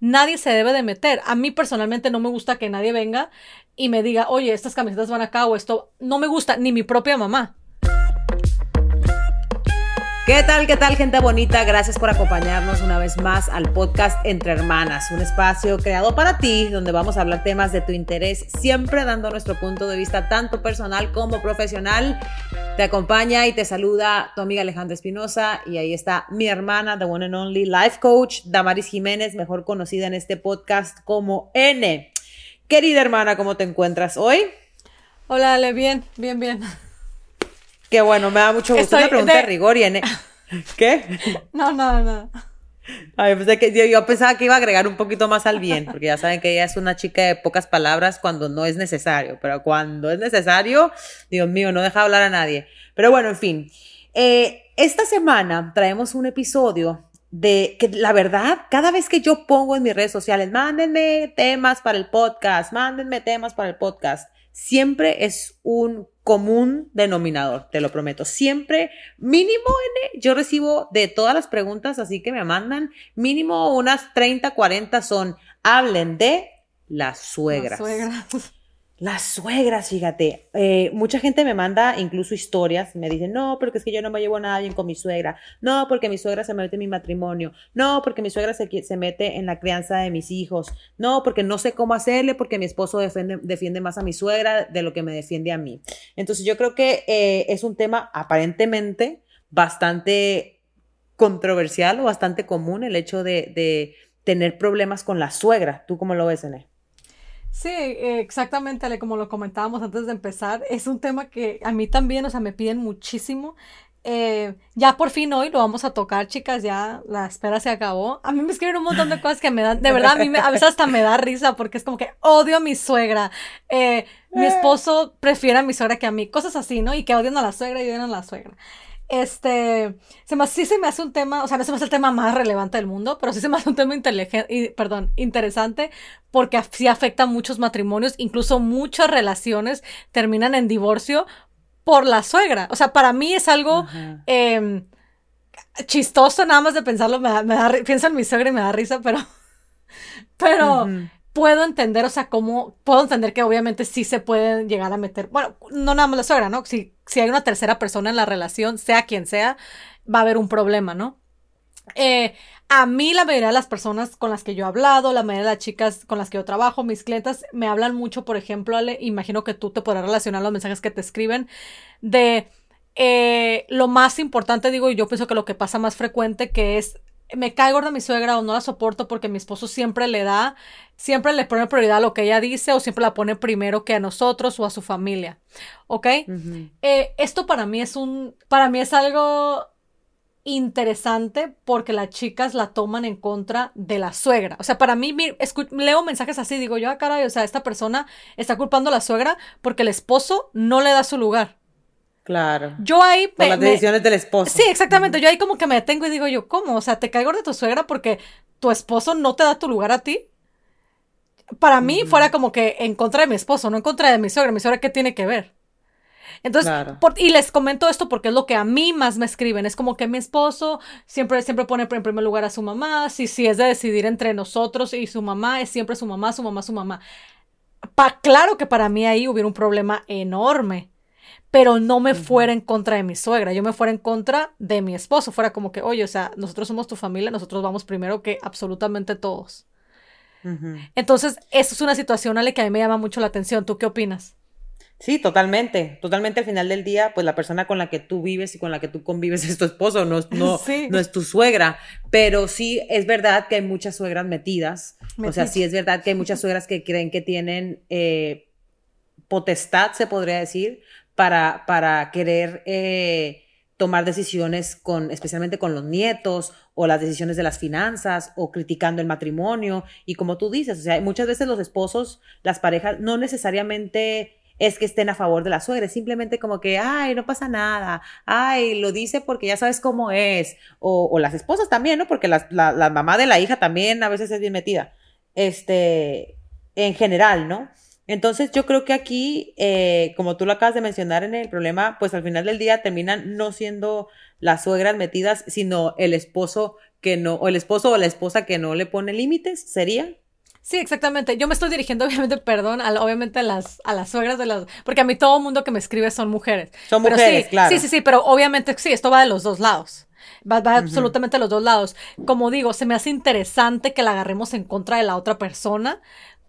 nadie se debe de meter. A mí personalmente no me gusta que nadie venga y me diga, oye, estas camisetas van acá o esto no me gusta, ni mi propia mamá. ¿Qué tal, qué tal, gente bonita? Gracias por acompañarnos una vez más al podcast Entre Hermanas, un espacio creado para ti donde vamos a hablar temas de tu interés, siempre dando nuestro punto de vista tanto personal como profesional. Te acompaña y te saluda tu amiga Alejandra Espinosa y ahí está mi hermana, the one and only life coach, Damaris Jiménez, mejor conocida en este podcast como N. Querida hermana, ¿cómo te encuentras hoy? Hola, Ale, bien, bien, bien. Qué bueno, me da mucho gusto. Una pregunta de... rigor y en... ¿Qué? No, no, no. Ay, pensé que, yo, pensaba que iba a agregar un poquito más al bien, porque ya saben que ella es una chica de pocas palabras cuando no es necesario, pero cuando es necesario, Dios mío, no deja hablar a nadie. Pero bueno, en fin. Eh, esta semana traemos un episodio de que la verdad, cada vez que yo pongo en mis redes sociales, mándenme temas para el podcast, mándenme temas para el podcast, siempre es un común denominador, te lo prometo. Siempre, mínimo, N, yo recibo de todas las preguntas, así que me mandan, mínimo unas 30, 40 son, hablen de las suegras. Las suegras. Las suegras, fíjate. Eh, mucha gente me manda incluso historias. Me dicen, no, porque es que yo no me llevo nada bien con mi suegra. No, porque mi suegra se mete en mi matrimonio. No, porque mi suegra se, se mete en la crianza de mis hijos. No, porque no sé cómo hacerle, porque mi esposo defiende, defiende más a mi suegra de lo que me defiende a mí. Entonces yo creo que eh, es un tema aparentemente bastante controversial o bastante común el hecho de, tener problemas con la suegra. ¿Tú cómo lo ves, Ene? Sí, exactamente, como lo comentábamos antes de empezar, es un tema que a mí también, o sea, me piden muchísimo. Eh, ya por fin hoy lo vamos a tocar, chicas, ya la espera se acabó. A mí me escriben un montón de cosas que me dan, de verdad, a mí a veces hasta me da risa porque es como que odio a mi suegra. Eh, mi esposo prefiere a mi suegra que a mí, cosas así, ¿no? Y que odian a la suegra y odian a la suegra. Este, se me, sí se me hace un tema, o sea, no se me hace el tema más relevante del mundo, pero sí se me hace un tema inteligente, perdón, interesante, porque sí afecta a muchos matrimonios, incluso muchas relaciones terminan en divorcio por la suegra. O sea, para mí es algo em, chistoso nada más de pensarlo, me da, me da, pienso en mi suegra y me da risa, pero, pero, puedo entender, o sea, cómo, puedo entender que obviamente sí se pueden llegar a meter, bueno, no nada más la suegra, ¿no? Si, si hay una tercera persona en la relación, sea quien sea, va a haber un problema, ¿no? Eh, a mí la mayoría de las personas con las que yo he hablado, la mayoría de las chicas con las que yo trabajo, mis clientas, me hablan mucho, por ejemplo, Ale, imagino que tú te podrás relacionar los mensajes que te escriben, de eh, lo más importante, digo, y yo pienso que lo que pasa más frecuente, que es me cae gorda mi suegra o no la soporto porque mi esposo siempre le da, siempre le pone prioridad a lo que ella dice o siempre la pone primero que a nosotros o a su familia. ¿Ok? Eh, esto para mí es un, para mí es algo interesante porque las chicas la toman en contra de la suegra. O sea, para mí, leo mensajes así, digo yo, ah, caray, o sea, esta persona está culpando a la suegra porque el esposo no le da su lugar. Claro. Yo ahí. Por las decisiones del esposo. Sí, exactamente. Yo ahí como que me detengo y digo yo, ¿cómo? O sea, te caigo de tu suegra porque tu esposo no te da tu lugar a ti. Para mí fuera como que en contra de mi esposo, no en contra de mi suegra. Mi suegra, ¿qué tiene que ver? Entonces, y les comento esto porque es lo que a mí más me escriben. Es como que mi esposo siempre, siempre pone en primer lugar a su mamá. Si, si es de decidir entre nosotros y su mamá, es siempre su mamá, su mamá, su mamá. Pa, claro que para mí ahí hubiera un problema enorme pero no me fuera en contra de mi suegra, yo me fuera en contra de mi esposo, fuera como que, oye, o sea, nosotros somos tu familia, nosotros vamos primero que absolutamente todos. Entonces, eso es una situación a la que a mí me llama mucho la atención. ¿Tú qué opinas? Sí, totalmente. Totalmente al final del día, pues la persona con la que tú vives y con la que tú convives es tu esposo, no, no, no es tu suegra. Pero sí es verdad que hay muchas suegras metidas. O sea, sí es verdad que hay muchas suegras que creen que tienen eh, potestad, se podría decir, para, para querer eh, tomar decisiones con, especialmente con los nietos o las decisiones de las finanzas o criticando el matrimonio. Y como tú dices, o sea, muchas veces los esposos, las parejas, no necesariamente es que estén a favor de la suegra, es simplemente como que, ay, no pasa nada, ay, lo dice porque ya sabes cómo es, o, las esposas también, ¿no? Porque la, la, mamá de la hija también a veces es bien metida, este, en general, ¿no? Entonces yo creo que aquí, eh, como tú lo acabas de mencionar en el problema, pues al final del día terminan no siendo las suegras metidas, sino el esposo que no, o el esposo o la esposa que no le pone límites, ¿sería? Sí, exactamente. Yo me estoy dirigiendo, obviamente, perdón, obviamente a las, a las suegras de las... Porque a mí todo el mundo que me escribe son mujeres. Son mujeres, sí, claro. Sí, sí, sí, pero obviamente sí, esto va de los dos lados. Va, va absolutamente a los dos lados. Como digo, se me hace interesante que la agarremos en contra de la otra persona.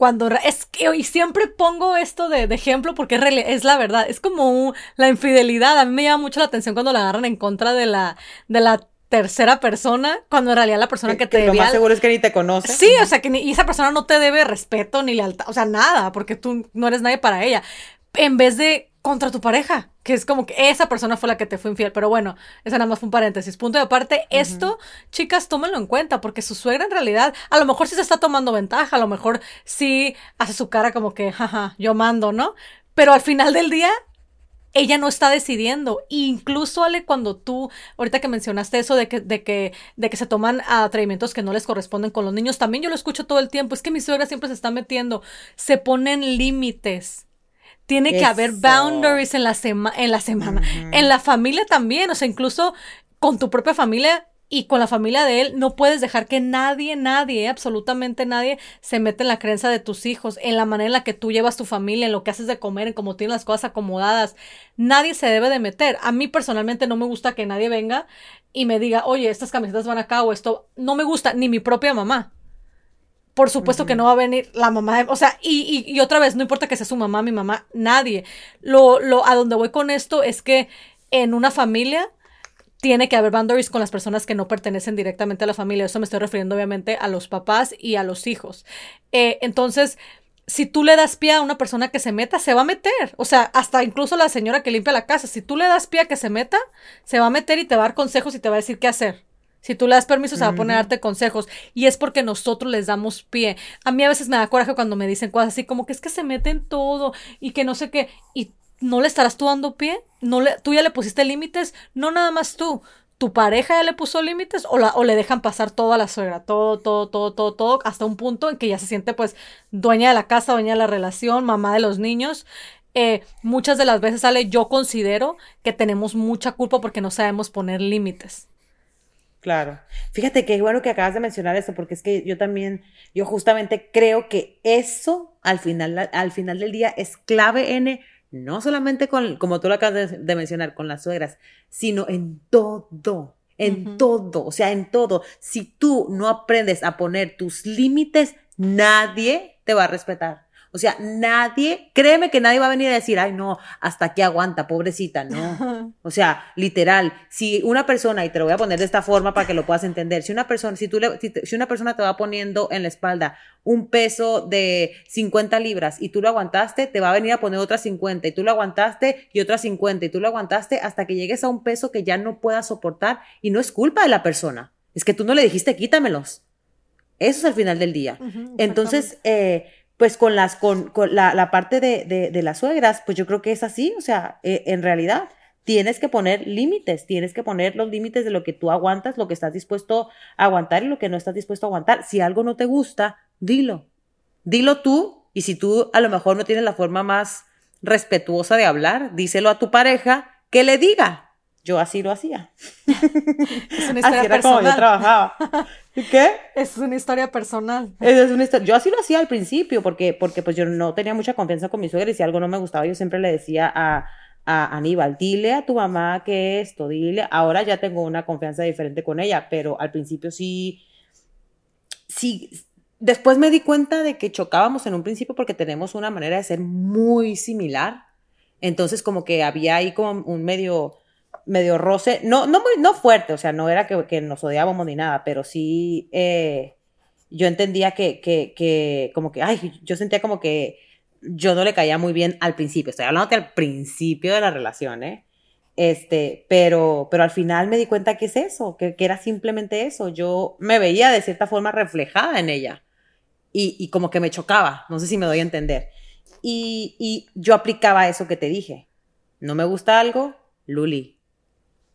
Cuando es que y siempre pongo esto de, de ejemplo porque es, es, la verdad, es como la infidelidad. A mí me llama mucho la atención cuando la agarran en contra de la, de la tercera persona, cuando en realidad la persona que, te que Lo más seguro es que ni te conoce. Sí, o sea, que ni, y esa persona no te debe respeto ni lealtad, o sea, nada, porque tú no eres nadie para ella. En vez de contra tu pareja, que es como que esa persona fue la que te fue infiel. Pero bueno, esa nada más fue un paréntesis. Punto de aparte, esto, chicas, tómenlo en cuenta, porque su suegra en realidad, a lo mejor sí se está tomando ventaja, a lo mejor sí hace su cara como que, jaja, yo mando, ¿no? Pero al final del día, ella no está decidiendo. incluso, Ale, cuando tú, ahorita que mencionaste eso de que, de que, de que se toman atrevimientos que no les corresponden con los niños, también yo lo escucho todo el tiempo. Es que mi suegra siempre se está metiendo. Se ponen límites. Tiene que haber boundaries en la, en la semana. En la familia también. O sea, incluso con tu propia familia y con la familia de él, no puedes dejar que nadie, nadie, absolutamente nadie, se mete en la creencia de tus hijos, en la manera en la que tú llevas tu familia, en lo que haces de comer, en cómo tienes las cosas acomodadas. Nadie se debe de meter. A mí personalmente no me gusta que nadie venga y me diga, oye, estas camisetas van acá o esto. No me gusta, ni mi propia mamá. Por supuesto que no va a venir la mamá, o sea, y, y, otra vez, no importa que sea su mamá, mi mamá, nadie. Lo, lo, a donde voy con esto es que en una familia, tiene que haber boundaries con las personas que no pertenecen directamente a la familia. Eso me estoy refiriendo obviamente a los papás y a los hijos. Eh, entonces, si tú le das pie a una persona que se meta, se va a meter. O sea, hasta incluso la señora que limpia la casa, si tú le das pie a que se meta, se va a meter y te va a dar consejos y te va a decir qué hacer. Si tú le das permiso, se va a poner a darte consejos. Y es porque nosotros les damos pie. A mí a veces me da coraje cuando me dicen cosas así como que es que se meten todo y que no sé qué. Y ¿no le estarás tú dando pie? ¿No le, ¿Tú ya le pusiste límites? No nada más tú. ¿Tu pareja ya le puso límites o, la, o le dejan pasar todo a la suegra? Todo, todo, todo, todo, todo, hasta un punto en que ya se siente pues dueña de la casa, dueña de la relación, mamá de los niños. Eh, muchas de las veces sale, yo considero que tenemos mucha culpa porque no sabemos poner límites. Claro. Fíjate que bueno que acabas de mencionar eso, porque es que yo también, yo justamente creo que eso al final, al final del día es clave en no solamente con, como tú lo acabas de, mencionar, con las suegras, sino en todo, en todo, o sea, en todo. Si tú no aprendes a poner tus límites, nadie te va a respetar. O sea, nadie, créeme que nadie va a venir a decir, ay, no, hasta aquí aguanta, pobrecita, no. O sea, literal, si una persona, y te lo voy a poner de esta forma para que lo puedas entender, si una persona, si, tú le, si, una persona te va poniendo en la espalda un peso de 50 libras y tú lo aguantaste, te va a venir a poner otras 50 y tú lo aguantaste y otras 50 y tú lo aguantaste hasta que llegues a un peso que ya no puedas soportar y no es culpa de la persona, es que tú no le dijiste quítamelos. Eso es al final del día. Entonces, eh, pues con las, con, con la, la, parte de, de, de, las suegras, pues yo creo que es así, o sea, eh, en realidad tienes que poner límites, tienes que poner los límites de lo que tú aguantas, lo que estás dispuesto a aguantar y lo que no estás dispuesto a aguantar. Si algo no te gusta, dilo, dilo tú y si tú a lo mejor no tienes la forma más respetuosa de hablar, díselo a tu pareja que le diga, yo así lo hacía. Es una historia así era personal. como yo trabajaba. ¿Qué? Es una historia personal. Es una historia. Yo así lo hacía al principio, porque, porque pues yo no tenía mucha confianza con mi suegra y si algo no me gustaba, yo siempre le decía a, a Aníbal, dile a tu mamá que esto, dile. Ahora ya tengo una confianza diferente con ella, pero al principio sí, sí. Después me di cuenta de que chocábamos en un principio porque tenemos una manera de ser muy similar. Entonces como que había ahí como un medio medio roce, no, no, muy, no fuerte, o sea, no era que, nos odiábamos ni nada, pero sí eh, yo entendía que, que, que, como que, ay, yo sentía como que yo no le caía muy bien al principio, estoy hablando que al principio de la relación, ¿eh? Este, pero, pero al final me di cuenta que es eso, que, que era simplemente eso, yo me veía de cierta forma reflejada en ella y, y como que me chocaba, no sé si me doy a entender. Y, y yo aplicaba eso que te dije, no me gusta algo, Luli,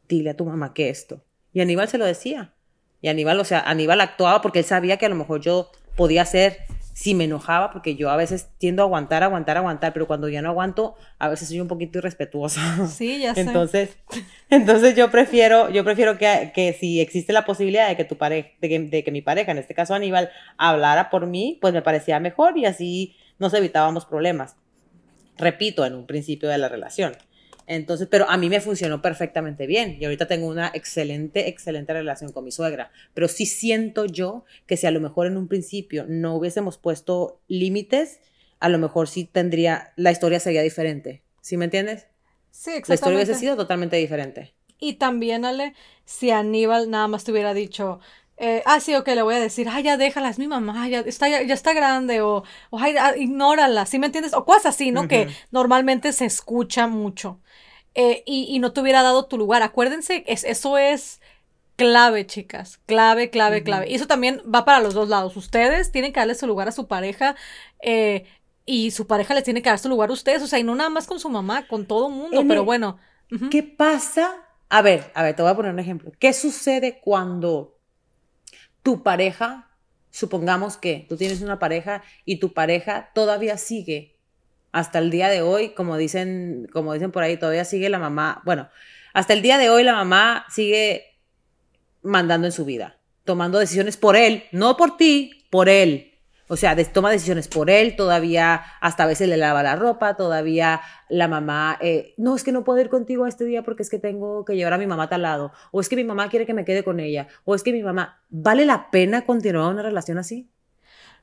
dile a tu mamá que esto. Y Aníbal se lo decía. Y Aníbal, o sea, Aníbal actuaba porque él sabía que a lo mejor yo podía ser si me enojaba, porque yo a veces tiendo a aguantar, aguantar, aguantar, pero cuando ya no aguanto, a veces soy un poquito irrespetuosa. Sí, ya sé. Entonces, entonces yo prefiero, yo prefiero que, que si existe la posibilidad de que tu pareja, de que, de que mi pareja, en este caso Aníbal, hablara por mí, pues me parecía mejor y así nos evitábamos problemas. Repito, en un principio de la relación. Entonces, pero a mí me funcionó perfectamente bien y ahorita tengo una excelente, excelente relación con mi suegra. Pero sí siento yo que si a lo mejor en un principio no hubiésemos puesto límites, a lo mejor sí tendría, la historia sería diferente. ¿Sí me entiendes? Sí, exactamente. La historia hubiese sido totalmente diferente. Y también, Ale, si Aníbal nada más te hubiera dicho, eh, ah, sí, ok, le voy a decir, ay, ya déjala, es mi mamá, ya está, ya, está grande, o, o ay, ah, ignórala, ¿sí me entiendes? O cosas así, ¿no? Que normalmente se escucha mucho. Eh, y, no te hubiera dado tu lugar. Acuérdense, es, eso es clave, chicas. Clave, clave, clave. Y eso también va para los dos lados. Ustedes tienen que darle su lugar a su pareja. Eh, y su pareja les tiene que dar su lugar a ustedes. O sea, y no nada más con su mamá, con todo mundo. pero bueno. ¿Qué pasa? A ver, a ver, te voy a poner un ejemplo. ¿Qué sucede cuando tu pareja, supongamos que tú tienes una pareja y tu pareja todavía sigue hasta el día de hoy, como dicen, como dicen por ahí, todavía sigue la mamá, bueno, hasta el día de hoy la mamá sigue mandando en su vida, tomando decisiones por él, no por ti, por él. O sea, toma decisiones por él, todavía hasta a veces le lava la ropa, todavía la mamá, eh, no, es que no puedo ir contigo este día porque es que tengo que llevar a mi mamá a tal lado, o es que mi mamá quiere que me quede con ella, o es que mi mamá, ¿vale la pena continuar una relación así?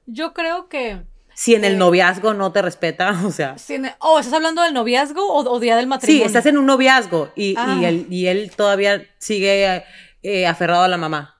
Yo creo que si en el noviazgo no te respeta, o sea. oh, ¿estás hablando del noviazgo o, día del matrimonio? Sí, estás en un noviazgo y, ah. él, y él todavía sigue eh, aferrado a la mamá.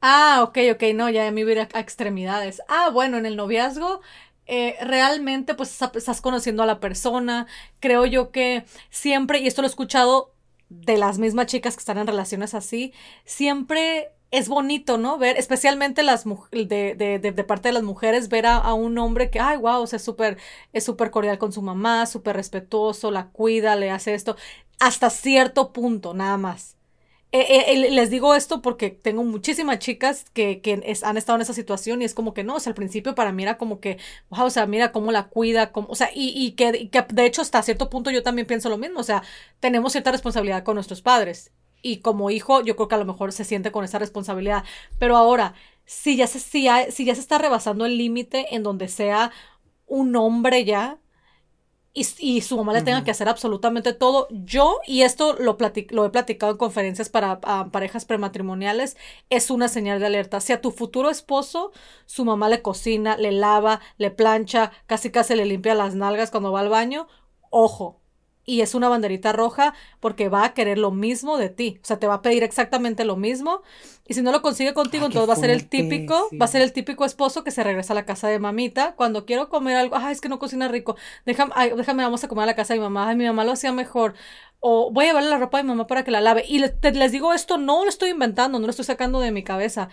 Ah, ok, ok, no, ya me voy a, a extremidades. Ah, bueno, en el noviazgo eh, realmente pues estás conociendo a la persona. Creo yo que siempre, y esto lo he escuchado de las mismas chicas que están en relaciones así, siempre es bonito, ¿no? Ver, especialmente las de, de, de, parte de las mujeres, ver a, un hombre que, ay, wow, o sea, es súper, es súper cordial con su mamá, súper respetuoso, la cuida, le hace esto, hasta cierto punto, nada más. Eh, eh, les digo esto porque tengo muchísimas chicas que, han estado en esa situación y es como que no, o sea, al principio para mí era como que, wow, o sea, mira cómo la cuida, o sea, y, y que, que de hecho hasta cierto punto yo también pienso lo mismo, o sea, tenemos cierta responsabilidad con nuestros padres y como hijo yo creo que a lo mejor se siente con esa responsabilidad. Pero ahora, si ya se, si ya, si ya se está rebasando el límite en donde sea un hombre ya y, su mamá le tenga que hacer absolutamente todo, yo, y esto lo, lo he platicado en conferencias para parejas prematrimoniales, es una señal de alerta. Si a tu futuro esposo su mamá le cocina, le lava, le plancha, casi casi le limpia las nalgas cuando va al baño, ojo, y es una banderita roja porque va a querer lo mismo de ti. O sea, te va a pedir exactamente lo mismo. Y si no lo consigue contigo, entonces va a ser el típico, va a ser el típico esposo que se regresa a la casa de mamita. Cuando quiero comer algo, ay, es que no cocina rico. Déjame, déjame, vamos a comer a la casa de mi mamá. Ay, mi mamá lo hacía mejor. O voy a llevarle la ropa a mi mamá para que la lave. Y les digo esto, no lo estoy inventando, no lo estoy sacando de mi cabeza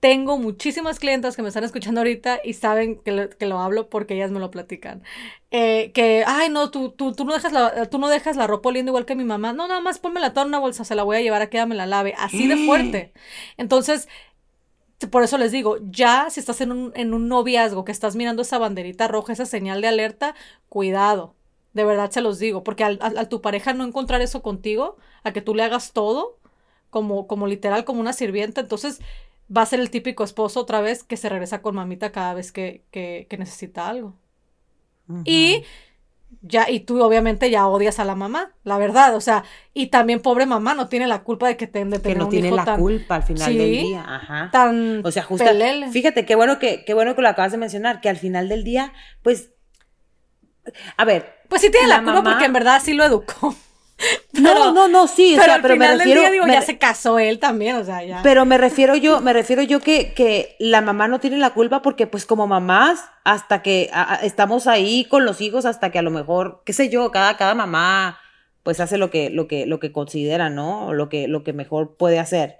tengo muchísimas clientas que me están escuchando ahorita y saben que lo, que lo hablo porque ellas me lo platican. Eh, que, ay, no, tú, tú, tú, no dejas la, tú no dejas la ropa oliendo igual que mi mamá. No, nada más pónmela toda en una bolsa, se la voy a llevar a que ella me la lave. Así de fuerte. Entonces, por eso les digo, ya si estás en un, en un noviazgo, que estás mirando esa banderita roja, esa señal de alerta, cuidado. De verdad se los digo, porque al, al, tu pareja no encontrar eso contigo, a que tú le hagas todo, como, como literal, como una sirvienta, entonces va a ser el típico esposo otra vez que se regresa con mamita cada vez que, que, necesita algo. Y ya, y tú obviamente ya odias a la mamá, la verdad, o sea, y también pobre mamá no tiene la culpa de que te de tener que no tiene la culpa al final del día, ajá. Tan o sea, justo, fíjate qué bueno que qué bueno que lo acabas de mencionar, que al final del día, pues a ver, pues sí tiene la, culpa porque en verdad sí lo educó. no, no, no, sí, pero o sea, pero me refiero. Día, digo, ya se casó él también, o sea, ya. Pero me refiero yo, me refiero yo que, que la mamá no tiene la culpa porque, pues, como mamás, hasta que estamos ahí con los hijos, hasta que a lo mejor, qué sé yo, cada, cada mamá, pues, hace lo que, lo que, lo que considera, ¿no? Lo que, lo que mejor puede hacer.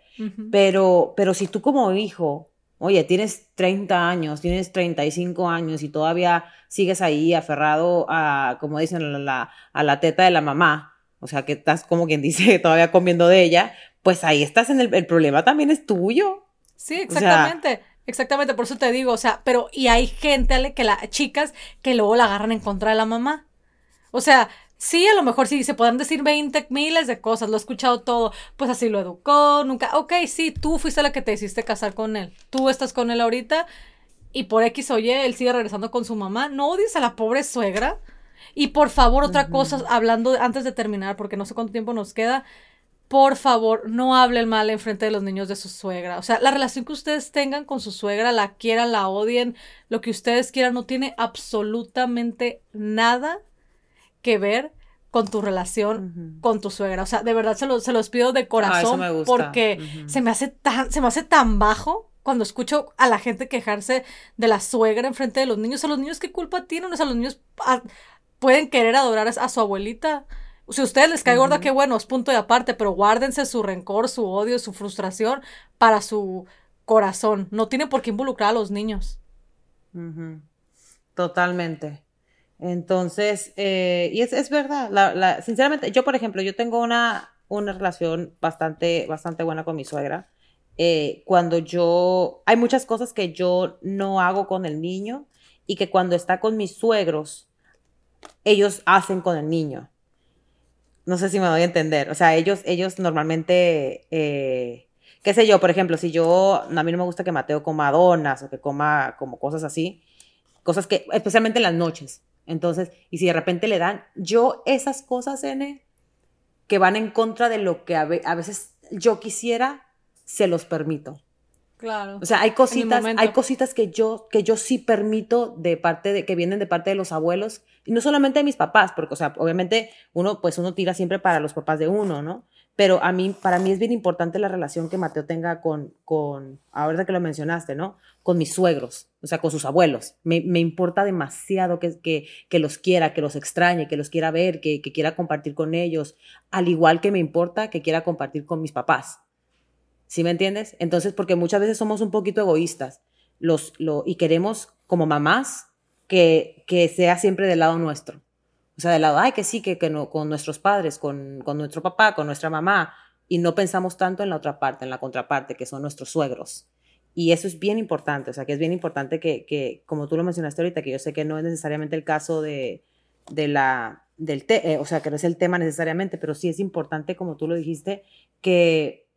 Pero, pero si tú como hijo, oye, tienes 30 años, tienes 35 años y todavía sigues ahí aferrado a, como dicen, la, a la teta de la mamá o sea, que estás como quien dice todavía comiendo de ella, pues ahí estás en el, el problema también es tuyo. Sí, exactamente. exactamente, por eso te digo, o sea, pero y hay gente, que las chicas que luego la agarran en contra de la mamá. O sea, sí, a lo mejor sí, se podrán decir 20 miles de cosas, lo he escuchado todo, pues así lo educó, nunca, ok, sí, tú fuiste la que te hiciste casar con él, tú estás con él ahorita y por X o Y él sigue regresando con su mamá, no odies a la pobre suegra. Y por favor, otra cosa, hablando antes de terminar, porque no sé cuánto tiempo nos queda, por favor, no hablen mal en frente de los niños de su suegra. O sea, la relación que ustedes tengan con su suegra, la quieran, la odien, lo que ustedes quieran, no tiene absolutamente nada que ver con tu relación con tu suegra. O sea, de verdad se, se los pido de ah, corazón porque se me hace tan, se me hace tan bajo cuando escucho a la gente quejarse de la suegra en frente de los niños. Sea, los niños qué culpa tienen, o sea, los niños ah, pueden querer adorar a su abuelita si a ustedes les cae gorda, qué bueno, es punto de aparte, pero guárdense su rencor, su odio, su frustración para su corazón. No tienen por qué involucrar a los niños. Totalmente. Entonces, eh, y es, es verdad, la, sinceramente, yo por ejemplo, yo tengo una, una relación bastante, bastante buena con mi suegra. Eh, cuando yo, hay muchas cosas que yo no hago con el niño y que cuando está con mis suegros, ellos hacen con el niño. No sé si me voy a entender. O sea, ellos, ellos normalmente, eh, qué sé yo, por ejemplo, si yo, a mí no me gusta que Mateo coma donas o que coma como cosas así, cosas que, especialmente en las noches. Entonces, y si de repente le dan, yo esas cosas, N, que van en contra de lo que a, veces yo quisiera, se los permito. Claro. O sea, hay cositas, hay cositas que yo, que yo sí permito de parte de, que vienen de parte de los abuelos, y no solamente de mis papás, porque, o sea, obviamente uno, pues uno tira siempre para los papás de uno, ¿no? Pero a mí, para mí es bien importante la relación que Mateo tenga con, con, ahora que lo mencionaste, ¿no? Con mis suegros, o sea, con sus abuelos. Me, me importa demasiado que, que, que, los quiera, que los extrañe, que los quiera ver, que, que quiera compartir con ellos, al igual que me importa que quiera compartir con mis papás. ¿Sí me entiendes? Entonces, porque muchas veces somos un poquito egoístas los, lo, y queremos, como mamás, que, que sea siempre del lado nuestro. O sea, del lado, ay, que sí, que, que no, con nuestros padres, con, con nuestro papá, con nuestra mamá, y no pensamos tanto en la otra parte, en la contraparte, que son nuestros suegros. Y eso es bien importante, o sea, que es bien importante que, que como tú lo mencionaste ahorita, que yo sé que no es necesariamente el caso de, de la, del te, eh, o sea, que no es el tema necesariamente, pero sí es importante, como tú lo dijiste, que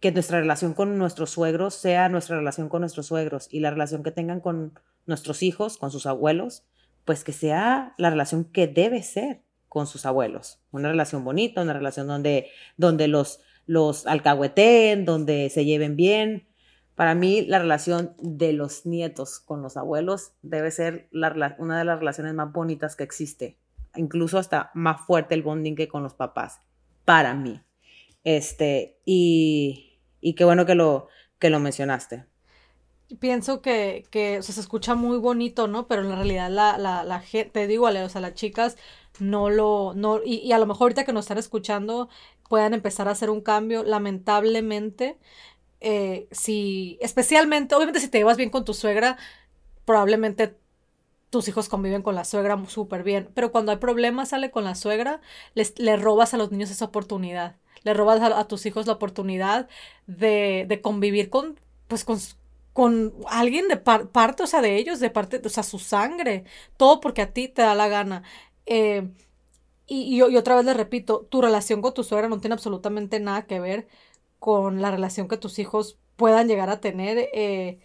que nuestra relación con nuestros suegros sea nuestra relación con nuestros suegros y la relación que tengan con nuestros hijos, con sus abuelos, pues que sea la relación que debe ser con sus abuelos. Una relación bonita, una relación donde, donde los, los alcahueteen, donde se lleven bien. Para mí, la relación de los nietos con los abuelos debe ser una de las relaciones más bonitas que existe. Incluso hasta más fuerte el bonding que con los papás. Para mí. Este, y, y qué bueno que lo, que lo mencionaste. Pienso que, que se escucha muy bonito, ¿no? Pero en realidad la, la, la gente, te digo, o sea, las chicas no lo, no, y, y, a lo mejor ahorita que nos están escuchando puedan empezar a hacer un cambio, lamentablemente, eh, si, especialmente, obviamente si te llevas bien con tu suegra, probablemente tus hijos conviven con la suegra súper bien, pero cuando hay problemas sale con la suegra, les, le robas a los niños esa oportunidad le robas a, tus hijos la oportunidad de, de convivir con, pues, con, con alguien de parte, de ellos, de parte, o sea, su sangre, todo porque a ti te da la gana. Eh, y, y, otra vez le repito, tu relación con tu suegra no tiene absolutamente nada que ver con la relación que tus hijos puedan llegar a tener. Eh,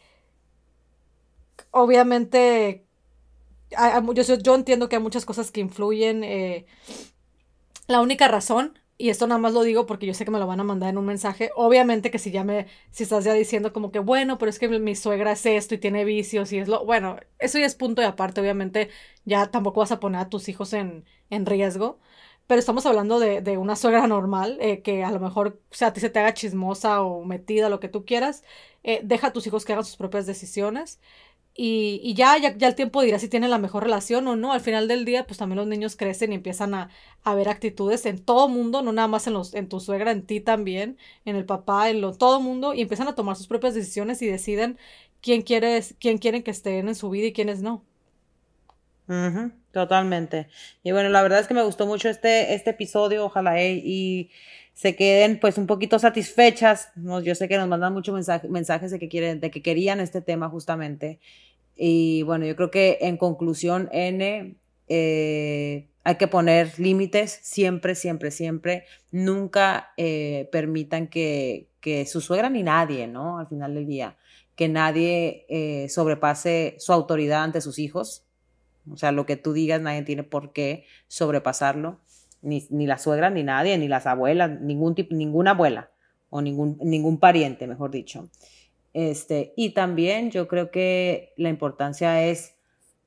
obviamente, yo, yo, entiendo que hay muchas cosas que influyen. Eh, la única razón y esto nada más lo digo porque yo sé que me lo van a mandar en un mensaje. Obviamente que si ya me, si estás ya diciendo como que, bueno, pero es que mi suegra es esto y tiene vicios y es lo, bueno, eso ya es punto de aparte, obviamente ya tampoco vas a poner a tus hijos en, en riesgo. Pero estamos hablando de, de una suegra normal, eh, que a lo mejor, o sea, a ti se te haga chismosa o metida, lo que tú quieras. Eh, deja a tus hijos que hagan sus propias decisiones. Y, y ya, ya, ya, el tiempo dirá si tienen la mejor relación o no. Al final del día, pues también los niños crecen y empiezan a, a ver actitudes en todo mundo, no nada más en, los, en tu suegra, en ti también, en el papá, en lo, todo mundo, y empiezan a tomar sus propias decisiones y deciden quién, quiere, quién quieren que estén en su vida y quiénes no. totalmente. Y bueno, la verdad es que me gustó mucho este, este episodio, ojalá y se queden pues un poquito satisfechas. Yo sé que nos mandan muchos mensajes de que, quieren, de que querían este tema justamente. Y bueno, yo creo que en conclusión, N, eh, hay que poner límites siempre, siempre, siempre. Nunca eh, permitan que, que, su suegra ni nadie, ¿no? Al final del día, que nadie eh, sobrepase su autoridad ante sus hijos. O sea, lo que tú digas, nadie tiene por qué sobrepasarlo. Ni, ni la suegra, ni nadie, ni las abuelas, ningún ninguna abuela o ningún, ningún pariente, mejor dicho. Este, y también yo creo que la importancia es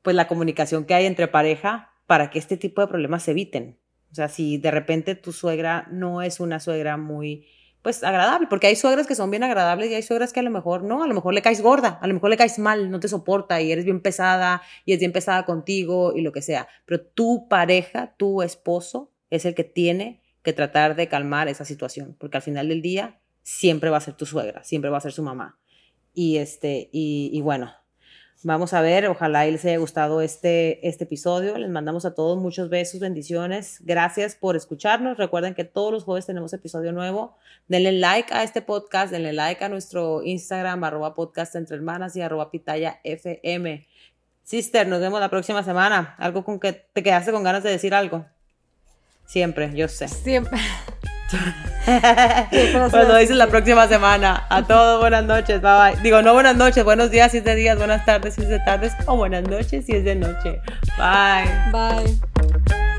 pues la comunicación que hay entre pareja para que este tipo de problemas se eviten. O sea, si de repente tu suegra no es una suegra muy, pues agradable, porque hay suegras que son bien agradables y hay suegras que a lo mejor no, a lo mejor le caes gorda, a lo mejor le caes mal, no te soporta y eres bien pesada y es bien pesada contigo y lo que sea. Pero tu pareja, tu esposo, es el que tiene que tratar de calmar esa situación, porque al final del día siempre va a ser tu suegra, siempre va a ser su mamá. Y este, y, bueno, Vamos a ver, ojalá les haya gustado este, este episodio. Les mandamos a todos muchos besos, bendiciones. Gracias por escucharnos. Recuerden que todos los jueves tenemos episodio nuevo. Denle like a este podcast, denle like a nuestro Instagram, arroba podcast entre hermanas y arroba pitaya FM. Sister, nos vemos la próxima semana. Algo con que te quedaste con ganas de decir algo. Siempre, yo sé. Siempre. pues lo dices la próxima semana. A todos, buenas noches. Bye bye. Digo, no buenas noches, buenos días si es de días, buenas tardes si es de tardes, o buenas noches si es de noche. Bye. Bye.